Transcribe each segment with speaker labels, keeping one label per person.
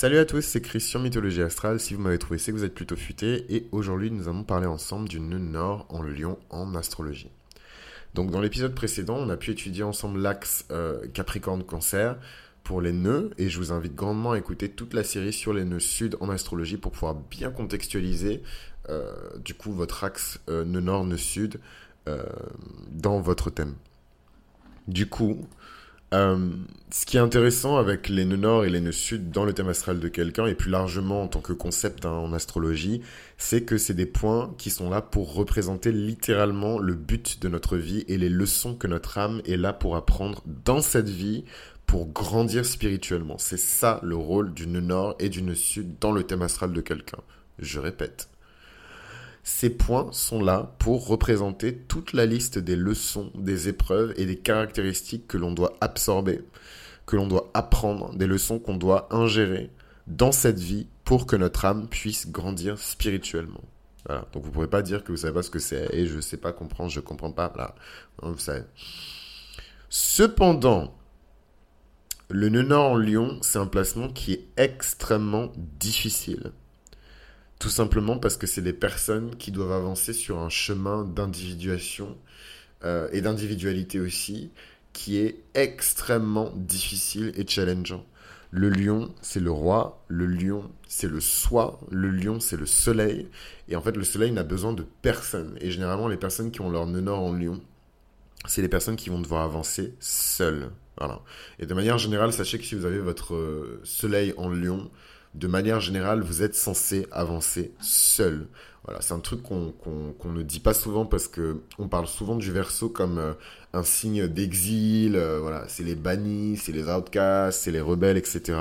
Speaker 1: Salut à tous, c'est Christian Mythologie Astrale. Si vous m'avez trouvé, c'est que vous êtes plutôt futé. Et aujourd'hui, nous allons parler ensemble du nœud nord en lion en astrologie. Donc, dans l'épisode précédent, on a pu étudier ensemble l'axe euh, Capricorne-Cancer pour les nœuds. Et je vous invite grandement à écouter toute la série sur les nœuds sud en astrologie pour pouvoir bien contextualiser euh, du coup votre axe euh, nœud nord, nœud sud dans votre thème. Du coup, euh, ce qui est intéressant avec les nœuds nord et les nœuds sud dans le thème astral de quelqu'un, et plus largement en tant que concept hein, en astrologie, c'est que c'est des points qui sont là pour représenter littéralement le but de notre vie et les leçons que notre âme est là pour apprendre dans cette vie pour grandir spirituellement. C'est ça le rôle du nœud nord et du nœud sud dans le thème astral de quelqu'un. Je répète. Ces points sont là pour représenter toute la liste des leçons, des épreuves et des caractéristiques que l'on doit absorber, que l'on doit apprendre, des leçons qu'on doit ingérer dans cette vie pour que notre âme puisse grandir spirituellement. Donc vous ne pourrez pas dire que vous savez pas ce que c'est et je ne sais pas comprendre, je ne comprends pas. Là, vous savez. Cependant, le nœud nord en lion, c'est un placement qui est extrêmement difficile. Tout simplement parce que c'est des personnes qui doivent avancer sur un chemin d'individuation euh, et d'individualité aussi, qui est extrêmement difficile et challengeant. Le lion, c'est le roi, le lion, c'est le soi, le lion, c'est le soleil. Et en fait, le soleil n'a besoin de personne. Et généralement, les personnes qui ont leur nœud nord en lion, c'est les personnes qui vont devoir avancer seules. Voilà. Et de manière générale, sachez que si vous avez votre euh, soleil en lion, de manière générale, vous êtes censé avancer seul. Voilà, c'est un truc qu'on ne dit pas souvent parce que on parle souvent du verso comme euh, un signe d'exil. Euh, voilà, c'est les bannis, c'est les outcasts, c'est les rebelles, etc.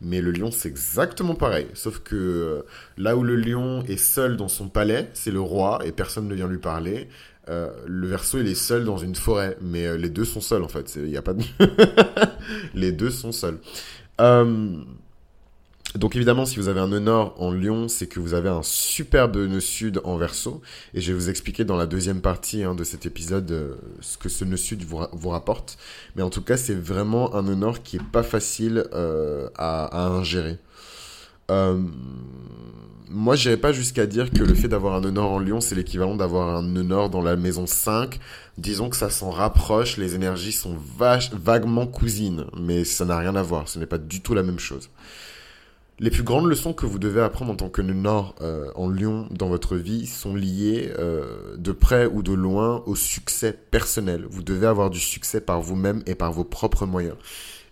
Speaker 1: Mais le lion, c'est exactement pareil. Sauf que euh, là où le lion est seul dans son palais, c'est le roi et personne ne vient lui parler. le verso, il est seul dans une forêt, mais les deux sont seuls en fait. Il n'y a pas de... les deux sont seuls. Donc évidemment, si vous avez un nœud en lion, c'est que vous avez un superbe nœud sud en verso. Et je vais vous expliquer dans la deuxième partie hein, de cet épisode euh, ce que ce nœud sud vous, rapporte. Mais en tout cas, c'est vraiment un nœud qui est pas facile euh, à, ingérer. Euh, moi, je n'irai pas jusqu'à dire que le fait d'avoir un nœud en lion, c'est l'équivalent d'avoir un nœud dans la maison 5. Disons que ça s'en rapproche, les énergies sont vaguement cousines, mais ça n'a rien à voir, ce n'est pas du tout la même chose. Les plus grandes leçons que vous devez apprendre en tant que Nord euh, en Lyon dans votre vie sont liées euh, de près ou de loin au succès personnel. Vous devez avoir du succès par vous-même et par vos propres moyens.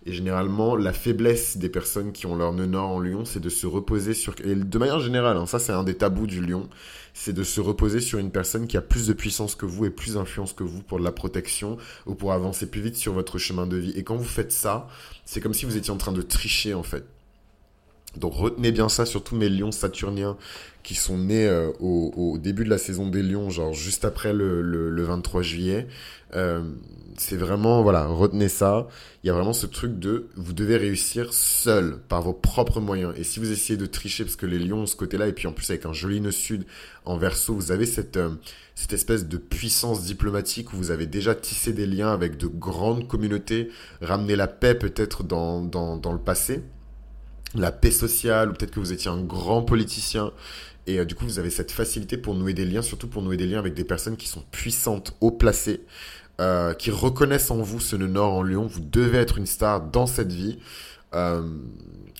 Speaker 1: Et généralement, la faiblesse des personnes qui ont leur nœud nord en lion, c'est de se reposer sur... Et de manière générale, hein, ça c'est un des tabous du lion, c'est de se reposer sur une personne qui a plus de puissance que vous et plus d'influence que vous pour la protection ou pour avancer plus vite sur votre chemin de vie. Et quand vous faites ça, c'est comme si vous étiez en train de tricher en fait. Donc retenez bien ça, surtout mes lions saturniens qui sont nés euh, au, début de la saison des lions, genre juste après le, le, 23 juillet. Euh, c'est vraiment, voilà, retenez ça. Il y a vraiment ce truc de, vous devez réussir seul, par vos propres moyens. Et si vous essayez de tricher, parce que les lions ce côté-là, et puis en plus avec un joli nœud sud en verso, vous avez cette, euh, cette espèce de puissance diplomatique où vous avez déjà tissé des liens avec de grandes communautés, ramené la paix peut-être dans, dans, dans le passé la paix sociale, ou peut-être que vous étiez un grand politicien, et euh, du coup vous avez cette facilité pour nouer des liens, surtout pour nouer des liens avec des personnes qui sont puissantes, haut placées, euh, qui reconnaissent en vous ce nœud nord en lion, vous devez être une star dans cette vie. Euh,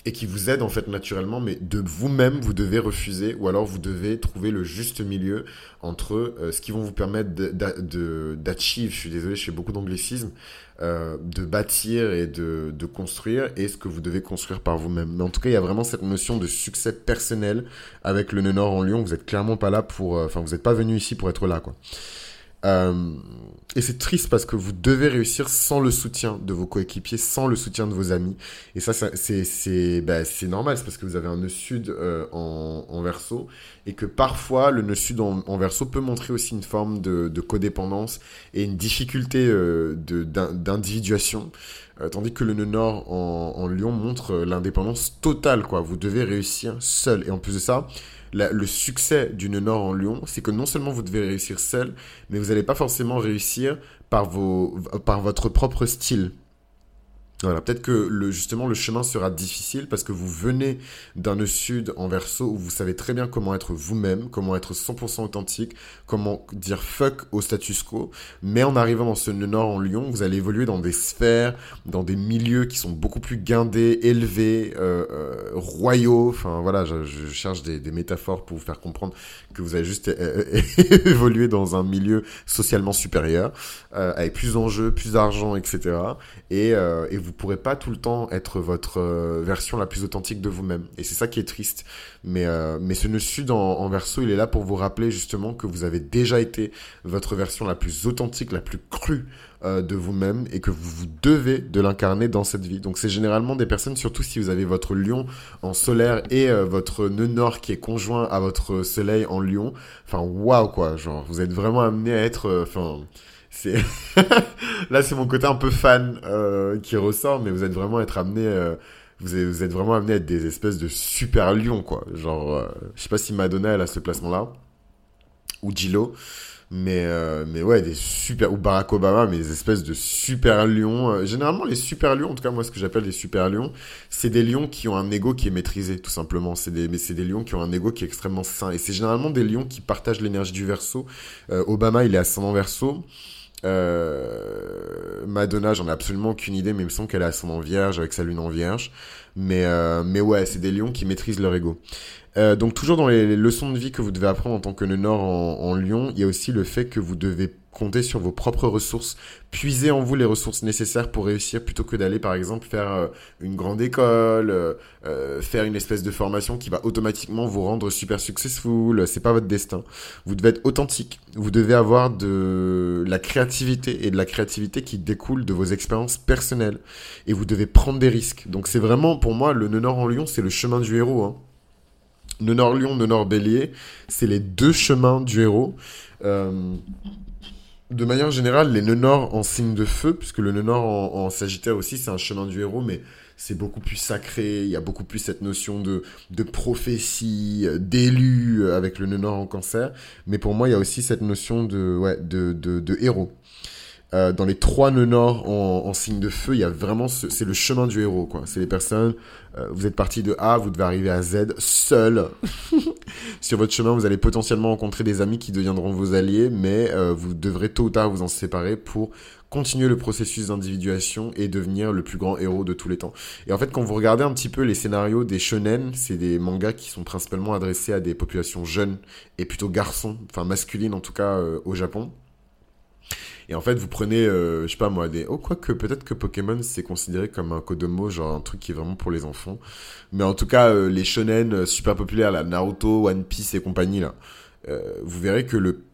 Speaker 1: et qui vous aide en fait naturellement, mais de vous-même, vous devez refuser, ou alors vous devez trouver le juste milieu entre euh, ce qui vont vous permettre d'achieve, je suis désolé, je fais beaucoup d'anglicisme, euh, de bâtir et de, construire, et ce que vous devez construire par vous-même. Mais en tout cas, il y a vraiment cette notion de succès personnel avec le nord en Lyon. Vous êtes clairement pas là pour, enfin, vous n'êtes pas venu ici pour être là, quoi. Euh, et c'est triste parce que vous devez réussir sans le soutien de vos coéquipiers, sans le soutien de vos amis. Et ça, c'est c'est bah, normal, c'est parce que vous avez un nœud sud euh, en, en, verso et que parfois le nœud sud en, en, verso peut montrer aussi une forme de, de codépendance et une difficulté euh, d'individuation. Euh, tandis que le nœud nord en, en lion montre l'indépendance totale, quoi. Vous devez réussir seul. Et en plus de ça, le succès d'une Nord en Lyon, c'est que non seulement vous devez réussir seul, mais vous n'allez pas forcément réussir par, votre propre style. Voilà, peut-être que le, justement le chemin sera difficile parce que vous venez d'un nœud sud en verso où vous savez très bien comment être vous-même, comment être 100% authentique, comment dire fuck au status quo. Mais en arrivant dans ce nœud nord en Lyon, vous allez évoluer dans des sphères, dans des milieux qui sont beaucoup plus guindés, élevés, euh, euh, royaux. Enfin voilà, je, je cherche des, des, métaphores pour vous faire comprendre que vous allez juste évoluer dans un milieu socialement supérieur, euh, avec plus d'enjeux, plus d'argent, etc. Et, euh, et vous pourrez pas tout le temps être votre euh, version la plus authentique de vous-même. Et c'est ça qui est triste. Mais, euh, mais ce nœud sud en, verso, il est là pour vous rappeler justement que vous avez déjà été votre version la plus authentique, la plus crue euh, de vous-même et que vous, vous devez de l'incarner dans cette vie. Donc c'est généralement des personnes, surtout si vous avez votre lion en solaire et votre nœud nord qui est conjoint à votre soleil en lion. Enfin, waouh quoi, genre vous êtes vraiment amené à être... Enfin... c'est là c'est mon côté un peu fan euh, qui ressort mais vous êtes vraiment être amené euh, vous, êtes, vraiment amené à être des espèces de super lions quoi. Genre euh, je sais pas si Madonna elle a ce placement là ou Gillo mais euh, mais ouais des super ou Barack Obama mais des espèces de super lions Euh, généralement les super lions en tout cas moi ce que j'appelle les super lions c'est des lions qui ont un ego qui est maîtrisé tout simplement. C'est des mais c'est des lions qui ont un ego qui est extrêmement sain. Et c'est généralement des lions qui partagent l'énergie du verso. Euh, Obama il est ascendant verso euh, Madonna, j'en ai absolument aucune idée, mais il me semble qu'elle est ascendant vierge avec sa lune en vierge. Mais, euh, mais ouais, c'est des lions qui maîtrisent leur ego. Euh, donc toujours dans les, leçons de vie que vous devez apprendre en tant que nœud nord en, en lion, il y a aussi le fait que vous devez compter sur vos propres ressources, puiser en vous les ressources nécessaires pour réussir plutôt que d'aller par exemple faire euh, une grande école, euh, euh, faire une espèce de formation qui va automatiquement vous rendre super successful, c'est pas votre destin. Vous devez être authentique, vous devez avoir de la créativité et de la créativité qui découle de vos expériences personnelles et vous devez prendre des risques. Donc c'est vraiment pour moi le nœud nord en lion, c'est le chemin du héros hein. Nœud nord lion, nœud nord bélier, c'est les deux chemins du héros. De manière générale, les nœuds nord en signe de feu, puisque le nœud nord en, sagittaire aussi, c'est un chemin du héros, mais c'est beaucoup plus sacré, il y a beaucoup plus cette notion de, de prophétie, euh, d'élu euh, avec le nœud nord en cancer, mais pour moi, il y a aussi cette notion de, ouais, de, de héros. Euh, dans les trois nœuds nord en, en signe de feu, il y a vraiment ce, c'est le chemin du héros, quoi. C'est les personnes, euh, vous êtes parti de A, vous devez arriver à Z seul. Sur votre chemin, vous allez potentiellement rencontrer des amis qui deviendront vos alliés, mais euh, vous devrez tôt ou tard vous en séparer pour continuer le processus d'individuation et devenir le plus grand héros de tous les temps. Et en fait, quand vous regardez un petit peu les scénarios des shonen, c'est des mangas qui sont principalement adressés à des populations jeunes et plutôt garçons, enfin masculines en tout cas au Japon. Et en fait, vous prenez, euh, je sais pas moi, des... Oh, quoi que peut-être que Pokémon, c'est considéré comme un Kodomo, genre un truc qui est vraiment pour les enfants. Mais en tout cas, euh, les shonen euh, super populaires, là, Naruto, One Piece et compagnie, là, vous verrez que le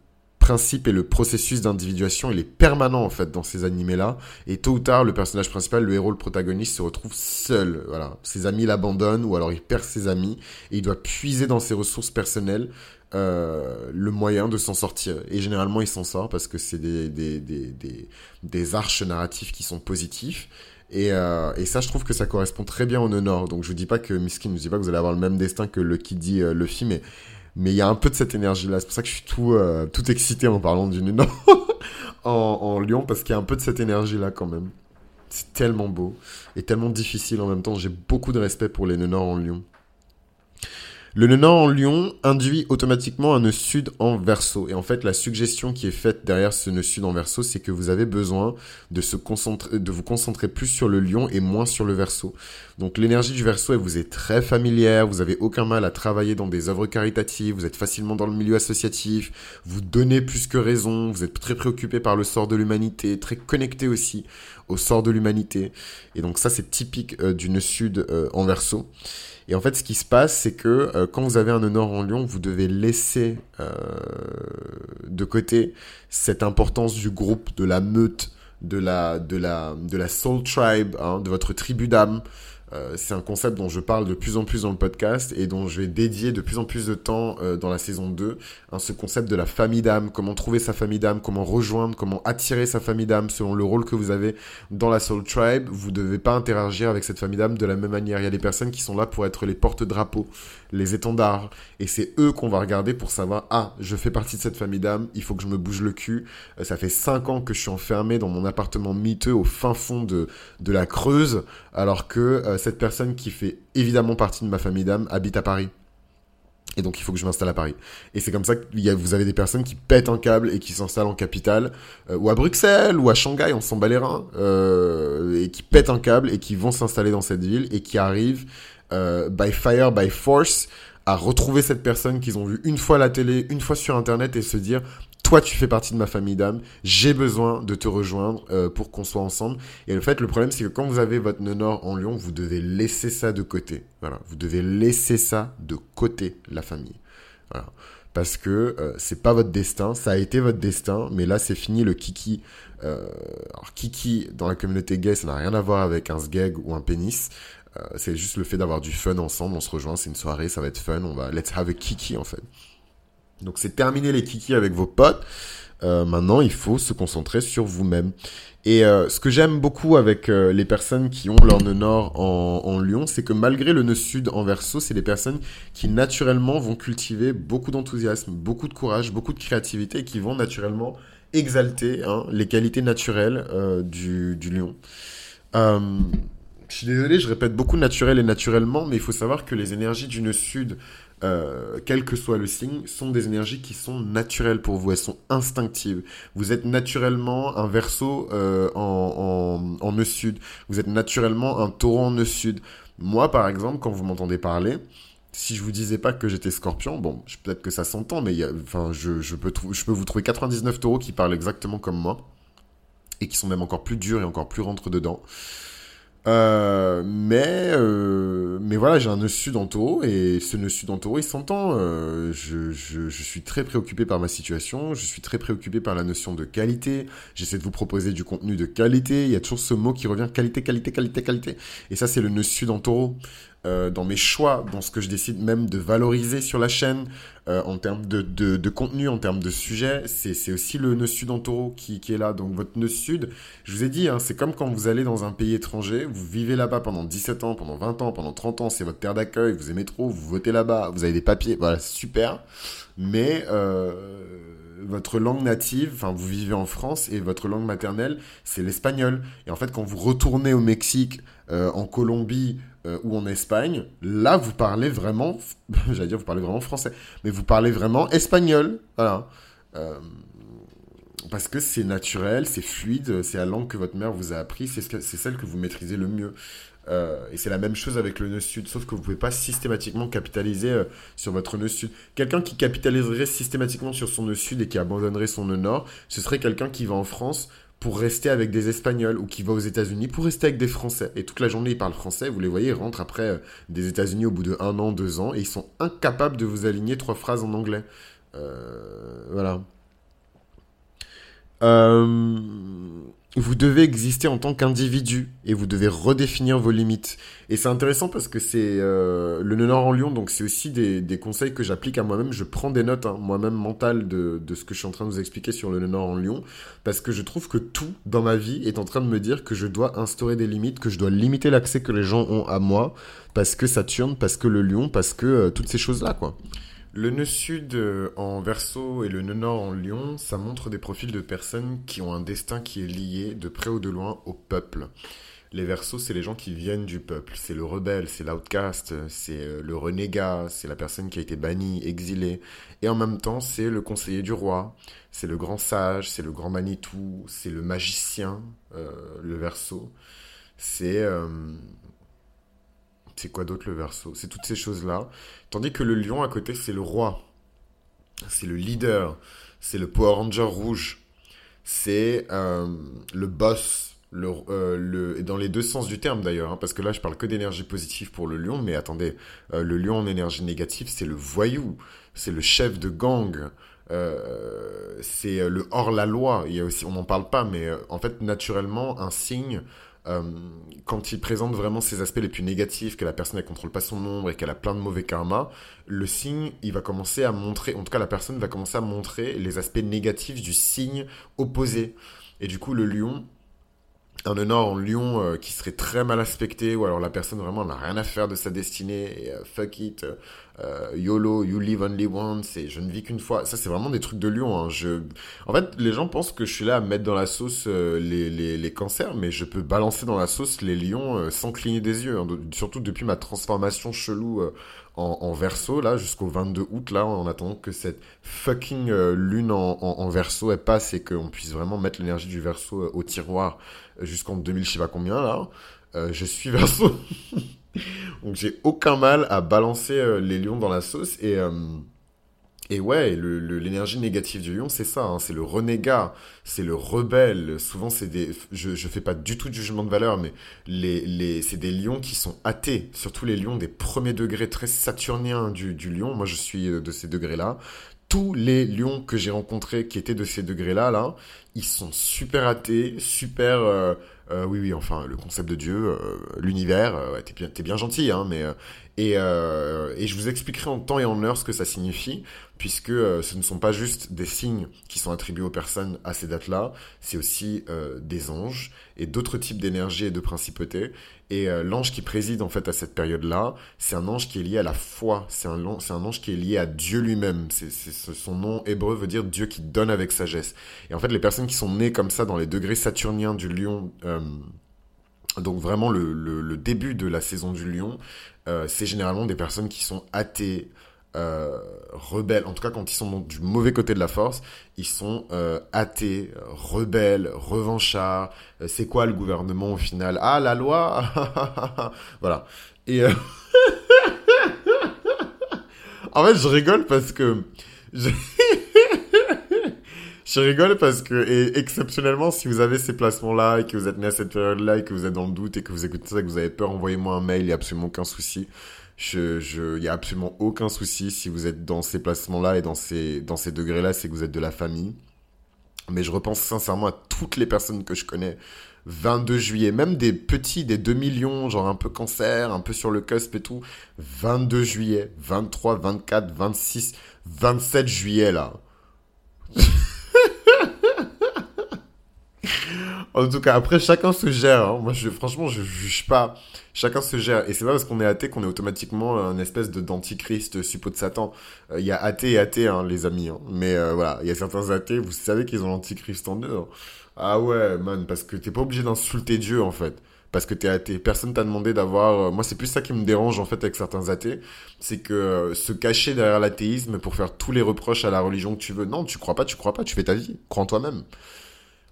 Speaker 1: principe et le processus d'individuation, il est permanent, en fait, dans ces animés-là. Et tôt ou tard, le personnage principal, le héros, le protagoniste, se retrouve seul. Voilà. Ses amis l'abandonnent, ou alors il perd ses amis, et il doit puiser dans ses ressources personnelles euh, le moyen de s'en sortir. Et généralement, il s'en sort parce que c'est des, arches narratifs qui sont positifs. Et, euh, et ça, je trouve que ça correspond très bien au nœud nord. Donc, je vous dis pas que Miskin, je vous dis pas que vous allez avoir le même destin que le qui dit euh, Luffy, mais mais il y a un peu de cette énergie-là. C'est pour ça que je suis tout euh, tout excité en parlant du nord en, Lyon parce qu'il y a un peu de cette énergie-là quand même. C'est tellement beau et tellement difficile en même temps. J'ai beaucoup de respect pour les nord en Lyon. Le nœud nord en lion induit automatiquement un nœud sud en verso. Et en fait, la suggestion qui est faite derrière ce nœud sud en verso, c'est que vous avez besoin de, se concentrer, de vous concentrer plus sur le lion et moins sur le verso. Donc l'énergie du verso, elle vous est très familière, vous avez aucun mal à travailler dans des œuvres caritatives, vous êtes facilement dans le milieu associatif, vous donnez plus que raison, vous êtes très préoccupé par le sort de l'humanité, très connecté aussi au sort de l'humanité. Et donc ça, c'est typique euh, du nœud sud euh, en verso. Et en fait, ce qui se passe, c'est que euh, quand vous avez un nord en lion, vous devez laisser euh, de côté cette importance du groupe, de la meute, de la, de la, de la soul tribe, hein, de votre tribu d'âme. Euh, c'est un concept dont je parle de plus en plus dans le podcast et dont je vais dédier de plus en plus de temps euh, dans la saison 2. Hein, ce concept de la famille d'âme, comment trouver sa famille d'âme, comment rejoindre, comment attirer sa famille d'âme selon le rôle que vous avez dans la Soul Tribe. Vous ne devez pas interagir avec cette famille d'âme de la même manière. Il y a des personnes qui sont là pour être les porte-drapeaux, les étendards. Et c'est eux qu'on va regarder pour savoir, ah, je fais partie de cette famille d'âme, il faut que je me bouge le cul. Euh, ça fait 5 ans que je suis enfermé dans mon appartement miteux au fin fond de, de la Creuse, alors que cette personne qui fait évidemment partie de ma famille d'âme habite à Paris. Et donc il faut que je m'installe à Paris. Et c'est comme ça que vous avez des personnes qui pètent un câble et qui s'installent en capitale, euh, ou à Bruxelles, ou à Shanghai, on s'en bat les reins, euh, et qui pètent un câble et qui vont s'installer dans cette ville et qui arrivent euh, by fire, by force à retrouver cette personne qu'ils ont vue une fois à la télé, une fois sur Internet et se dire toi tu fais partie de ma famille d'âme, j'ai besoin de te rejoindre euh, pour qu'on soit ensemble. Et en fait, le problème c'est que quand vous avez votre nœud nord en Lyon, vous devez laisser ça de côté. Voilà, vous devez laisser ça de côté, la famille. Voilà. Parce que euh, c'est pas votre destin, ça a été votre destin, mais là c'est fini le kiki. Euh, alors kiki dans la communauté gay, ça n'a rien à voir avec un sgeg ou un pénis. Euh, c'est juste le fait d'avoir du fun ensemble, on se rejoint, c'est une soirée, ça va être fun, on va let's have a kiki en fait. Donc c'est terminer les kiki avec vos potes. Euh, maintenant, il faut se concentrer sur vous-même. Et euh, ce que j'aime beaucoup avec euh, les personnes qui ont leur nœud nord en, en Lyon, c'est que malgré le nœud sud en verso, c'est des personnes qui naturellement vont cultiver beaucoup d'enthousiasme, beaucoup de courage, beaucoup de créativité et qui vont naturellement exalter hein, les qualités naturelles du, du lion. Je suis désolé, je répète beaucoup naturel et naturellement, mais il faut savoir que les énergies du nœud sud euh, quel que soit le signe, sont des énergies qui sont naturelles pour vous, elles sont instinctives. Vous êtes naturellement un verso euh, en, en, en nœud sud, vous êtes naturellement un taureau en nœud sud. Moi, par exemple, quand vous m'entendez parler, si je vous disais pas que j'étais scorpion, bon, peut-être que ça s'entend, mais y a, enfin, je, je, peux je peux vous trouver 99 taureaux qui parlent exactement comme moi, et qui sont même encore plus durs et encore plus rentre dedans. Euh, mais euh, mais voilà, j'ai un nœud sud en taureau et ce nœud sud en taureau, il s'entend. Euh, je, je, je, suis très préoccupé par ma situation, je suis très préoccupé par la notion de qualité. J'essaie de vous proposer du contenu de qualité. Il y a toujours ce mot qui revient qualité, qualité, qualité, qualité. Et ça, c'est le nœud sud en taureau. Euh, dans mes choix, dans ce que je décide même de valoriser sur la chaîne, euh, en termes de, de, de, contenu, en termes de sujet, c'est aussi le nœud sud en taureau qui, qui, est là. Donc votre nœud sud, je vous ai dit, hein, c'est comme quand vous allez dans un pays étranger, vous vivez là-bas pendant 17 ans, pendant 20 ans, pendant 30 ans, c'est votre terre d'accueil, vous aimez trop, vous votez là-bas, vous avez des papiers, voilà, super. Mais euh, votre langue native, enfin vous vivez en France et votre langue maternelle, c'est l'espagnol. Et en fait, quand vous retournez au Mexique, euh, en Colombie, euh, ou en Espagne, là vous parlez vraiment, j'allais dire vous parlez vraiment français, mais vous parlez vraiment espagnol, voilà. Parce que c'est naturel, c'est fluide, c'est la langue que votre mère vous a appris, c'est celle que vous maîtrisez le mieux. Euh, et c'est la même chose avec le nœud sud, sauf que vous pouvez pas systématiquement capitaliser euh, sur votre nœud sud. Quelqu'un qui capitaliserait systématiquement sur son nœud sud et qui abandonnerait son nœud nord, ce serait quelqu'un qui va en France pour rester avec des Espagnols ou qui va aux États-Unis pour rester avec des Français. Et toute la journée, ils parlent français. Vous les voyez, ils rentrent après euh, des États-Unis au bout de un an, deux ans, et ils sont incapables de vous aligner trois phrases en anglais. Voilà. Euh, vous devez exister en tant qu'individu et vous devez redéfinir vos limites. Et c'est intéressant parce que c'est euh, le nord en Lyon, donc c'est aussi des, des, conseils que j'applique à moi-même. Je prends des notes hein, moi-même mentales de, de ce que je suis en train de vous expliquer sur le nord en Lyon parce que je trouve que tout dans ma vie est en train de me dire que je dois instaurer des limites, que je dois limiter l'accès que les gens ont à moi parce que Saturne, parce que le lion, parce que euh, toutes ces choses-là, quoi. Le nœud sud euh, en verso et le nœud nord en lion, ça montre des profils de personnes qui ont un destin qui est lié de près ou de loin au peuple. Les versos, c'est les gens qui viennent du peuple. C'est le rebelle, c'est l'outcast, c'est euh, le renégat, c'est la personne qui a été bannie, exilée. Et en même temps, c'est le conseiller du roi, c'est le grand sage, c'est le grand Manitou, c'est le magicien, euh, le verso. C'est... Euh, c'est quoi d'autre le verso? C'est toutes ces choses-là. Tandis que le lion à côté, c'est le roi. C'est le leader. C'est le Power Ranger rouge. C'est euh, le boss. Le, euh, le, et dans les deux sens du terme d'ailleurs, hein, parce que là je parle que d'énergie positive pour le lion, mais attendez, euh, le lion en énergie négative, c'est le voyou, c'est le chef de gang, c'est le hors la loi. Il y a aussi, on n'en parle pas, mais en fait naturellement un signe quand il présente vraiment ses aspects les plus négatifs, que la personne ne contrôle pas son nombre et qu'elle a plein de mauvais karma, le signe, il va commencer à montrer, en tout cas la personne va commencer à montrer les aspects négatifs du signe opposé. Et du coup, le lion, un honneur en lion euh, qui serait très mal aspecté, ou alors la personne vraiment n'a rien à faire de sa destinée, et, euh, fuck it, euh, YOLO, you live only once, et je ne vis qu'une fois. Ça, c'est vraiment des trucs de lion. Hein. Je... En fait, les gens pensent que je suis là à mettre dans la sauce les, les, les, cancers, mais je peux balancer dans la sauce les lions sans cligner des yeux. Hein. Surtout depuis ma transformation chelou en, en, verso, là, jusqu'au 22 août, là, en attendant que cette fucking lune en, en, verso, elle passe et qu'on puisse vraiment mettre l'énergie du verso au tiroir jusqu'en 2000, je sais pas combien là. Euh, je suis verso. Donc j'ai aucun mal à balancer euh, les lions dans la sauce. Et, euh, et ouais, l'énergie négative du lion, c'est ça. Hein. c'est le renégat, c'est le rebelle. Souvent, c'est des. Je, je fais pas du tout de jugement de valeur, mais les, les, c'est des lions qui sont athées. Surtout les lions des premiers degrés très saturniens du, du lion. Moi, je suis de ces degrés-là tous les lions que j'ai rencontrés qui étaient de ces degrés-là, là, ils sont super athées, super... Euh, euh, oui, oui, enfin, le concept de Dieu, euh, l'univers, t'es bien, bien gentil, hein, mais et, euh, et je vous expliquerai en temps et en heure ce que ça signifie, puisque euh, ce ne sont pas juste des signes qui sont attribués aux personnes à ces dates-là, c'est aussi euh, des anges et d'autres types d'énergie et de principautés. Et l'ange qui préside en fait à cette période-là, c'est un ange qui est lié à la foi, c'est un, ange qui est lié à Dieu lui-même. Son nom hébreu veut dire Dieu qui donne avec sagesse. Et en fait, les personnes qui sont nées comme ça dans les degrés saturniens du lion... Donc vraiment le, début de la saison du lion, euh, c'est généralement des personnes qui sont athées, euh, rebelles. En tout cas, quand ils sont du mauvais côté de la force, ils sont euh, athées, rebelles, revanchards. Euh, c'est quoi le gouvernement au final? Ah, la loi Voilà. Et en fait, je rigole parce que je rigole parce que, exceptionnellement, si vous avez ces placements-là et que vous êtes né à cette période-là et que vous êtes dans le doute et que vous écoutez ça et que vous avez peur, envoyez-moi un mail, il n'y a absolument aucun souci. Je, je, il y a absolument aucun souci si vous êtes dans ces placements-là et dans ces, dans ces degrés-là, c'est que vous êtes de la famille. Mais je repense sincèrement à toutes les personnes que je connais. 22 juillet, même des petits, des 2 millions, genre un peu cancer, un peu sur le cusp et tout. 22 juillet, 23, 24, 26, 27 juillet là. En tout cas, après, chacun se gère. Hein. Moi, je, franchement, je juge pas. Chacun se gère. Et c'est pas parce qu'on est athée qu'on est automatiquement un espèce de d'antichrist, suppôt de Satan. Il euh, y a athée et athée, hein, les amis. Hein. Mais euh, voilà, il y a certains athées, vous savez qu'ils ont l'antichrist en eux. Hein. Ah ouais, man, parce que t'es pas obligé d'insulter Dieu, en fait. Parce que t'es athée. Personne t'a demandé d'avoir... Euh, moi, c'est plus ça qui me dérange, en fait, avec certains athées. C'est que se cacher derrière l'athéisme pour faire tous les reproches à la religion que tu veux. Non, tu crois pas, tu crois pas, tu fais ta vie. Crois en toi-même.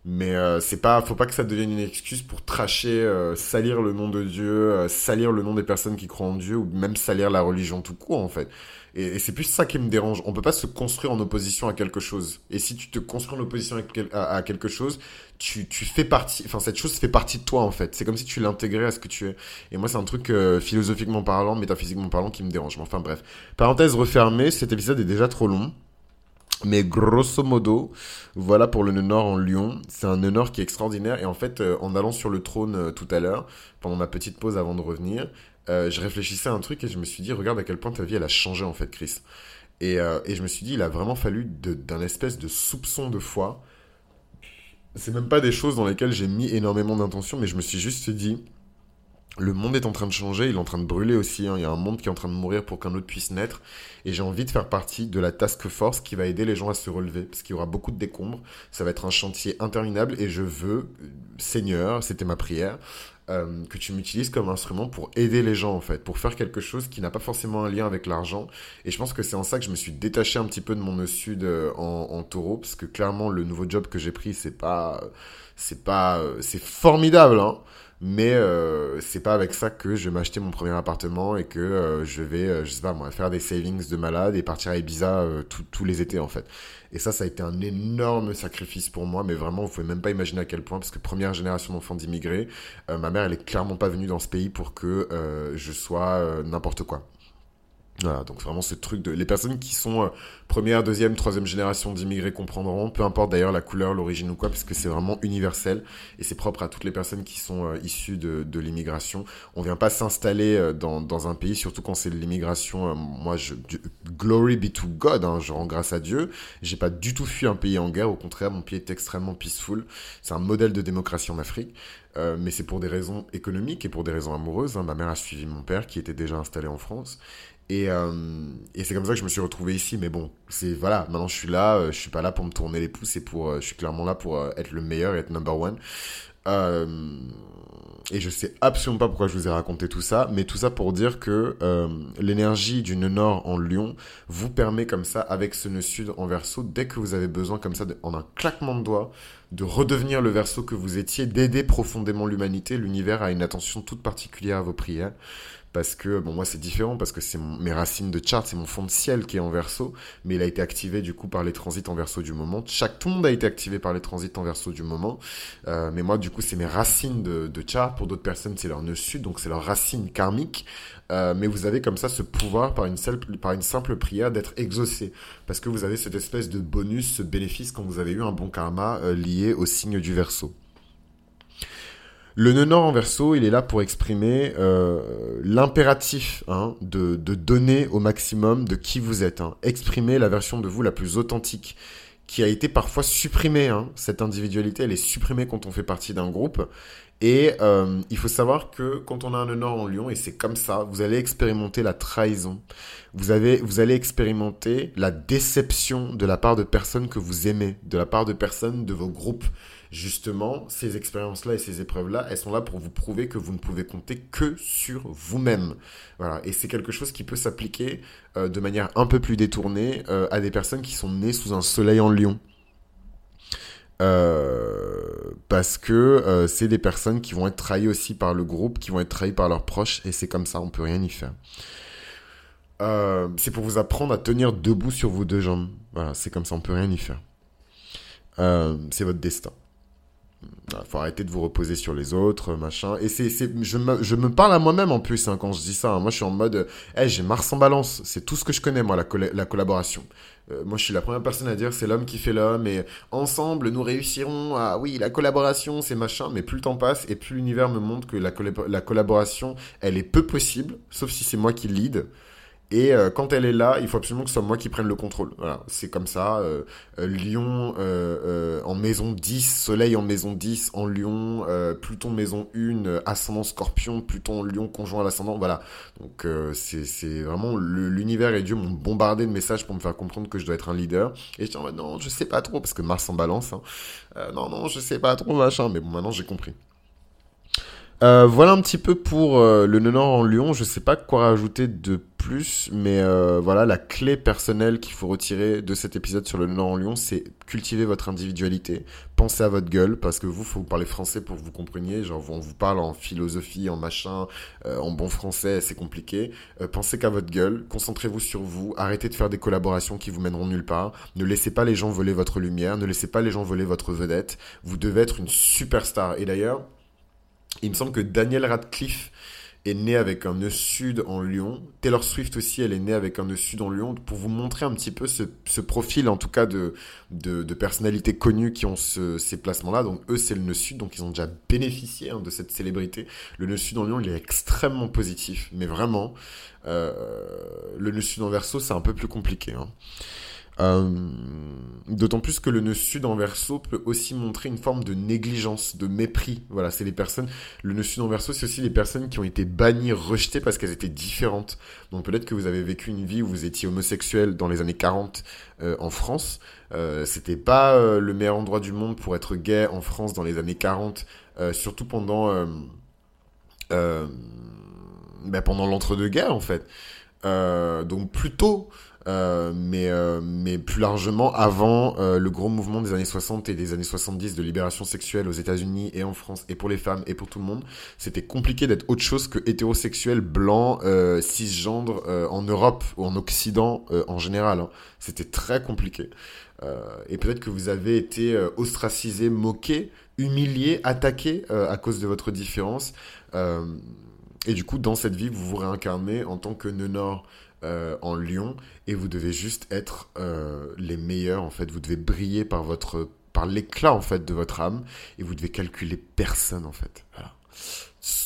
Speaker 1: Mais euh, c'est pas, faut pas que ça devienne une excuse pour tracher, euh, salir le nom de Dieu, euh, salir le nom des personnes qui croient en Dieu, ou même salir la religion tout court en fait. Et, c'est plus ça qui me dérange. On peut pas se construire en opposition à quelque chose. Et si tu te construis en opposition à, quelque chose, tu, tu fais partie, enfin cette chose fait partie de toi en fait. C'est comme si tu l'intégrais à ce que tu es. Et moi c'est un truc philosophiquement parlant, métaphysiquement parlant, qui me dérange. Enfin bref. Parenthèse refermée. Cet épisode est déjà trop long. Mais grosso modo, voilà pour le nœud nord en Lyon. C'est un nœud nord qui est extraordinaire. Et en fait, euh, en allant sur le trône euh, tout à l'heure, pendant ma petite pause avant de revenir, euh, je réfléchissais à un truc et je me suis dit, regarde à quel point ta vie, elle a changé en fait, Chris. Et, et je me suis dit, il a vraiment fallu d'un espèce de soupçon de foi. C'est même pas des choses dans lesquelles j'ai mis énormément d'intention, mais je me suis juste dit, le monde est en train de changer, il est en train de brûler aussi. Hein. Il y a un monde qui est en train de mourir pour qu'un autre puisse naître. Et j'ai envie de faire partie de la task force qui va aider les gens à se relever. Parce qu'il y aura beaucoup de décombres. Ça va être un chantier interminable. Et je veux, Seigneur, c'était ma prière, euh, que tu m'utilises comme instrument pour aider les gens en fait, pour faire quelque chose qui n'a pas forcément un lien avec l'argent. Et je pense que c'est en ça que je me suis détaché un petit peu de mon nœud sud euh, en, en, taureau, parce que clairement le nouveau job que j'ai pris, c'est pas, c'est pas, c'est formidable, hein mais euh, c'est pas avec ça que je vais m'acheter mon premier appartement et que euh, je vais, euh, je sais pas moi, faire des savings de malade et partir à Ibiza tous les étés en fait. Et ça, ça a été un énorme sacrifice pour moi, mais vraiment, vous pouvez même pas imaginer à quel point, parce que première génération d'enfants d'immigrés, ma mère, elle est clairement pas venue dans ce pays pour que je sois n'importe quoi. Voilà, donc vraiment ce truc de... Les personnes qui sont euh, première, deuxième, troisième génération d'immigrés comprendront, peu importe d'ailleurs la couleur, l'origine ou quoi, parce que c'est vraiment universel et c'est propre à toutes les personnes qui sont euh, issues de, de l'immigration. On vient pas s'installer euh, dans, dans un pays, surtout quand c'est de l'immigration. Euh, moi, je, glory be to God, hein, je rends grâce à Dieu. J'ai pas du tout fui un pays en guerre, au contraire, mon pays est extrêmement peaceful. C'est un modèle de démocratie en Afrique. Euh, mais c'est pour des raisons économiques et pour des raisons amoureuses. Hein. Ma mère a suivi mon père qui était déjà installé en France. Et, euh, et c'est comme ça que je me suis retrouvé ici. Mais bon, c'est voilà, maintenant je suis là, euh, je suis pas là pour me tourner les pouces, et pour, euh, je suis clairement là pour être le meilleur et être number one. et je sais absolument pas pourquoi je vous ai raconté tout ça, mais tout ça pour dire que l'énergie du nœud nord en Lyon vous permet comme ça, avec ce nœud sud en verso, dès que vous avez besoin comme ça, en un claquement de doigts, de redevenir le verso que vous étiez, d'aider profondément l'humanité. L'univers a une attention toute particulière à vos prières parce que bon moi c'est différent parce que c'est mes racines de chart, c'est mon fond de ciel qui est en verso, mais il a été activé du coup par les transits en verso du moment. Chaque tout a été activé par les transits en verso du moment, euh, mais moi du coup c'est mes racines de, de chart. Pour d'autres personnes c'est leur nœud sud, donc c'est leur racine karmique. Euh, mais vous avez comme ça ce pouvoir par une, simple, par une simple prière d'être exaucé. Parce que vous avez cette espèce de bonus, ce bénéfice quand vous avez eu un bon karma euh, lié au signe du verso. Le nœud nord en verso, il est là pour exprimer euh, l'impératif hein, de, de, donner au maximum de qui vous êtes. Hein. Exprimer la version de vous la plus authentique, qui a été parfois supprimée. Hein. Cette individualité, elle est supprimée quand on fait partie d'un groupe. Et euh, il faut savoir que quand on a un nœud nord en lion, et c'est comme ça, vous allez expérimenter la trahison. Vous, avez, vous allez expérimenter la déception de la part de personnes que vous aimez, de la part de personnes de vos groupes justement, ces expériences-là et ces épreuves-là, elles sont là pour vous prouver que vous ne pouvez compter que sur vous-même. Voilà. Et c'est quelque chose qui peut s'appliquer euh, de manière un peu plus détournée euh, à des personnes qui sont nées sous un soleil en lion. Euh, parce que c'est des personnes qui vont être trahies aussi par le groupe, qui vont être trahies par leurs proches, et c'est comme ça, on peut rien y faire. c'est pour vous apprendre à tenir debout sur vos deux jambes. Voilà, c'est comme ça, on peut rien y faire. c'est votre destin. Il faut arrêter de vous reposer sur les autres, machin. Et c'est, je me, je me parle à moi-même en plus hein, quand je dis ça. Hein. Moi, je suis en mode, hey, j'ai Mars en balance. C'est tout ce que je connais, moi, la, la collaboration. Euh, moi, je suis la première personne à dire c'est l'homme qui fait l'homme et ensemble, nous réussirons à, oui, la collaboration, c'est machin. Mais plus le temps passe et plus l'univers me montre que la, la collaboration, elle est peu possible, sauf si c'est moi qui lead. Et euh, quand elle est là, il faut absolument que ce soit moi qui prenne le contrôle. Voilà, c'est comme ça. Euh, euh Lion euh, en maison 10, Soleil en maison 10, en Lion, Pluton maison 1, ascendant Scorpion, Pluton Lion conjoint à l'ascendant. Voilà. Donc c'est vraiment l'univers et Dieu m'ont bombardé de messages pour me faire comprendre que je dois être un leader. Et je dis non, je sais pas trop parce que Mars en Balance. Hein. non non, je sais pas trop machin. Mais bon, maintenant j'ai compris. Voilà un petit peu pour le nœud en Lyon. Je sais pas quoi rajouter de plus, mais euh, voilà la clé personnelle qu'il faut retirer de cet épisode sur le nœud en Lyon, c'est cultiver votre individualité. Pensez à votre gueule parce que vous, faut vous parler français pour que vous compreniez. Genre on vous parle en philosophie, en machin, en bon français, c'est compliqué. pensez qu'à votre gueule. Concentrez-vous sur vous. Arrêtez de faire des collaborations qui vous mèneront nulle part. Ne laissez pas les gens voler votre lumière. Ne laissez pas les gens voler votre vedette. Vous devez être une superstar. Et d'ailleurs il me semble que Daniel Radcliffe est né avec un nœud sud en Lyon. Taylor Swift aussi, elle est née avec un nœud sud en Lyon. Pour vous montrer un petit peu ce, profil, en tout cas, de, de, personnalités connues qui ont ce, ces placements-là. Donc, eux, c'est le nœud sud. Donc, ils ont déjà bénéficié hein, de cette célébrité. Le nœud sud en Lyon, il est extrêmement positif. Mais vraiment, euh, le nœud sud en verso, c'est un peu plus compliqué. Hein. Euh, d'autant plus que le nœud sud en verso peut aussi montrer une forme de négligence, de mépris. Voilà, c'est les personnes. Le nœud sud en verso, c'est aussi les personnes qui ont été bannies, rejetées parce qu'elles étaient différentes. Donc peut-être que vous avez vécu une vie où vous étiez homosexuel dans les années 40 euh, en France. Euh, C'était pas euh, le meilleur endroit du monde pour être gay en France dans les années 40, surtout pendant ben pendant l'entre-deux-guerres en fait. donc plutôt euh, mais, euh, mais plus largement avant euh, le gros mouvement des années 60 et des années 70 de libération sexuelle aux États-Unis et en France et pour les femmes et pour tout le monde, c'était compliqué d'être autre chose que hétérosexuel, blanc, cisgendre en Europe ou en Occident en général. Hein. C'était très compliqué. et peut-être que vous avez été ostracisé, moqué, humilié, attaqué à cause de votre différence. et du coup, dans cette vie, vous vous réincarnez en tant que Nenor euh, en lion et vous devez juste être euh, les meilleurs en fait. Vous devez briller par votre par l'éclat en fait de votre âme et vous devez calculer personne en fait. Voilà.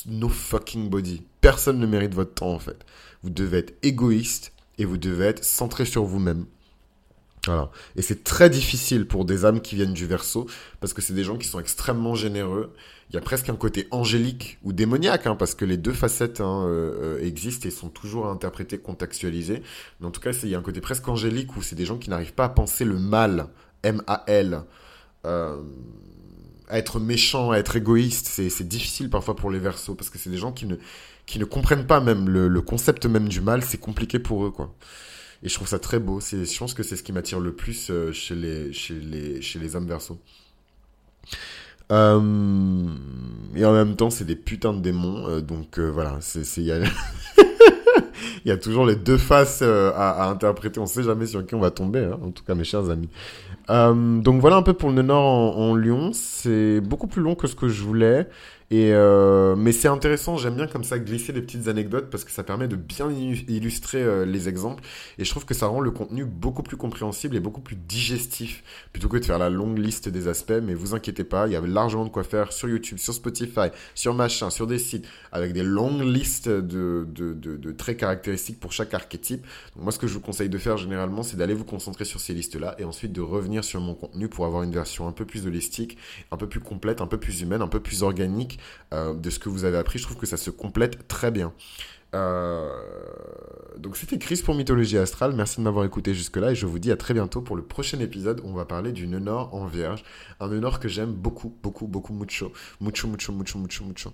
Speaker 1: No fucking body. Personne ne mérite votre temps en fait. Vous devez être égoïste et vous devez être centré sur vous-même. Voilà. Et c'est très difficile pour des âmes qui viennent du verso, parce que c'est des gens qui sont extrêmement généreux. Il y a presque un côté angélique ou démoniaque, hein, parce que les deux facettes hein, euh, euh, existent et sont toujours interprétées, contextualisées. Mais en tout cas, il y a un côté presque angélique où c'est des gens qui n'arrivent pas à penser le mal, M-A-L. Euh, à être méchant, à être égoïste, c'est difficile parfois pour les versos, parce que c'est des gens qui ne, qui ne comprennent pas même le, le concept même du mal, c'est compliqué pour eux, quoi. Et je trouve ça très beau. C'est, je pense que c'est ce qui m'attire le plus euh, chez, les, chez, hommes verso. Euh, et en même temps, c'est des putains de démons. Euh, donc voilà, c'est, il y a... il y a toujours les deux faces à, interpréter. On sait jamais sur qui on va tomber, hein, en tout cas mes chers amis. donc voilà un peu pour le Nord en, Lyon. C'est beaucoup plus long que ce que je voulais. Et euh, mais c'est intéressant, j'aime bien comme ça glisser des petites anecdotes parce que ça permet de bien illustrer euh, les exemples et je trouve que ça rend le contenu beaucoup plus compréhensible et beaucoup plus digestif plutôt que de faire la longue liste des aspects. Mais vous inquiétez pas, il y a largement de quoi faire sur YouTube, sur Spotify, sur machin, sur des sites avec des longues listes de, de, de, de traits caractéristiques pour chaque archétype. Donc moi, ce que je vous conseille de faire généralement, c'est d'aller vous concentrer sur ces listes-là et ensuite de revenir sur mon contenu pour avoir une version un peu plus holistique, un peu plus complète, un peu plus humaine, un peu plus organique euh, de ce que vous avez appris. Je trouve que ça se complète très bien. Euh, donc c'était Chris pour Mythologie Astrale. Merci de m'avoir écouté jusque-là et je vous dis à très bientôt pour le prochain épisode où on va parler du Nenor en Vierge. Un Nenor que j'aime beaucoup, beaucoup, beaucoup, mucho. Mucho, mucho, mucho, mucho, mucho.